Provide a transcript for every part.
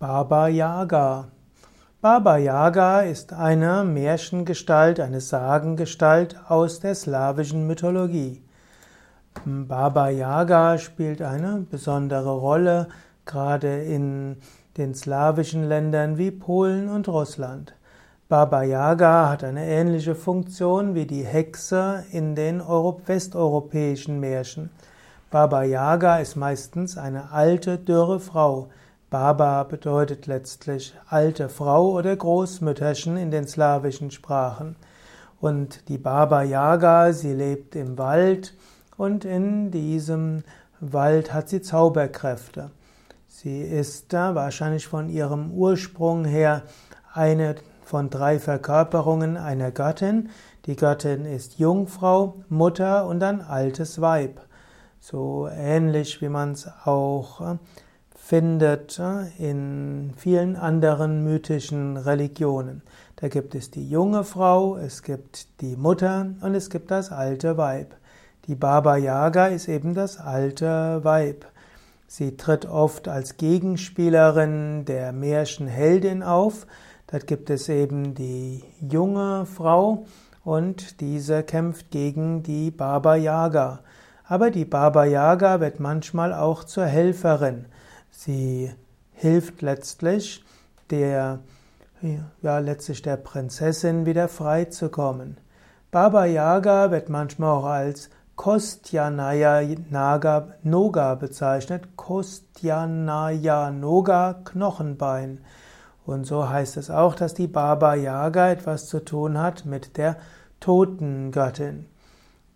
Baba Yaga. Baba Yaga ist eine Märchengestalt, eine Sagengestalt aus der slawischen Mythologie. Baba Yaga spielt eine besondere Rolle, gerade in den slawischen Ländern wie Polen und Russland. Baba Yaga hat eine ähnliche Funktion wie die Hexe in den westeuropäischen Märchen. Baba Yaga ist meistens eine alte, dürre Frau. Baba bedeutet letztlich alte Frau oder Großmütterchen in den slawischen Sprachen. Und die Baba Yaga, sie lebt im Wald und in diesem Wald hat sie Zauberkräfte. Sie ist da wahrscheinlich von ihrem Ursprung her eine von drei Verkörperungen einer Göttin. Die Göttin ist Jungfrau, Mutter und ein altes Weib. So ähnlich wie man es auch findet in vielen anderen mythischen Religionen. Da gibt es die junge Frau, es gibt die Mutter und es gibt das alte Weib. Die Baba Yaga ist eben das alte Weib. Sie tritt oft als Gegenspielerin der Märchenheldin auf. Dort gibt es eben die junge Frau und diese kämpft gegen die Baba Yaga. Aber die Baba Yaga wird manchmal auch zur Helferin. Sie hilft letztlich der, ja, letztlich der Prinzessin wieder frei zu kommen. Baba Yaga wird manchmal auch als Kostyanaya Naga Noga bezeichnet. Kostyanaya Noga Knochenbein. Und so heißt es auch, dass die Baba Yaga etwas zu tun hat mit der Totengöttin.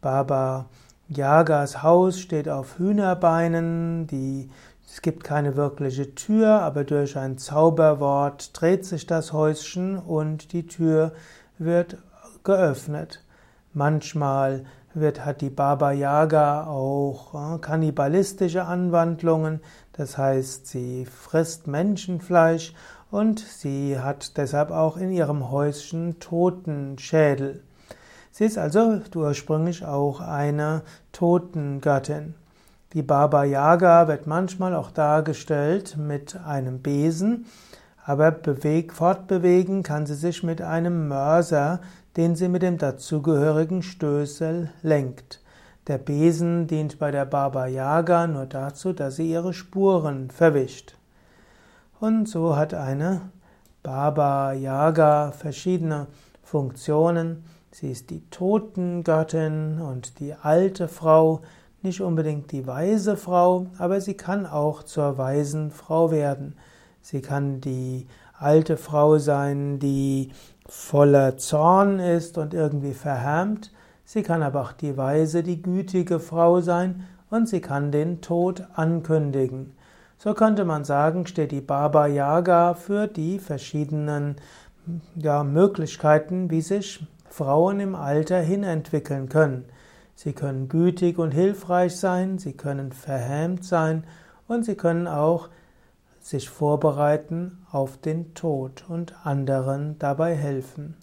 Baba Yagas Haus steht auf Hühnerbeinen, die es gibt keine wirkliche Tür, aber durch ein Zauberwort dreht sich das Häuschen und die Tür wird geöffnet. Manchmal wird, hat die Baba Yaga auch äh, kannibalistische Anwandlungen, das heißt, sie frisst Menschenfleisch und sie hat deshalb auch in ihrem Häuschen Totenschädel. Sie ist also ursprünglich auch eine Totengöttin. Die Baba Yaga wird manchmal auch dargestellt mit einem Besen, aber beweg, fortbewegen kann sie sich mit einem Mörser, den sie mit dem dazugehörigen Stößel lenkt. Der Besen dient bei der Baba Yaga nur dazu, dass sie ihre Spuren verwischt. Und so hat eine Baba Yaga verschiedene Funktionen. Sie ist die Totengöttin und die alte Frau, nicht unbedingt die weise Frau, aber sie kann auch zur weisen Frau werden. Sie kann die alte Frau sein, die voller Zorn ist und irgendwie verhärmt. Sie kann aber auch die weise, die gütige Frau sein und sie kann den Tod ankündigen. So könnte man sagen, steht die Baba Yaga für die verschiedenen ja, Möglichkeiten, wie sich Frauen im Alter hinentwickeln können. Sie können gütig und hilfreich sein, sie können verhämt sein und sie können auch sich vorbereiten auf den Tod und anderen dabei helfen.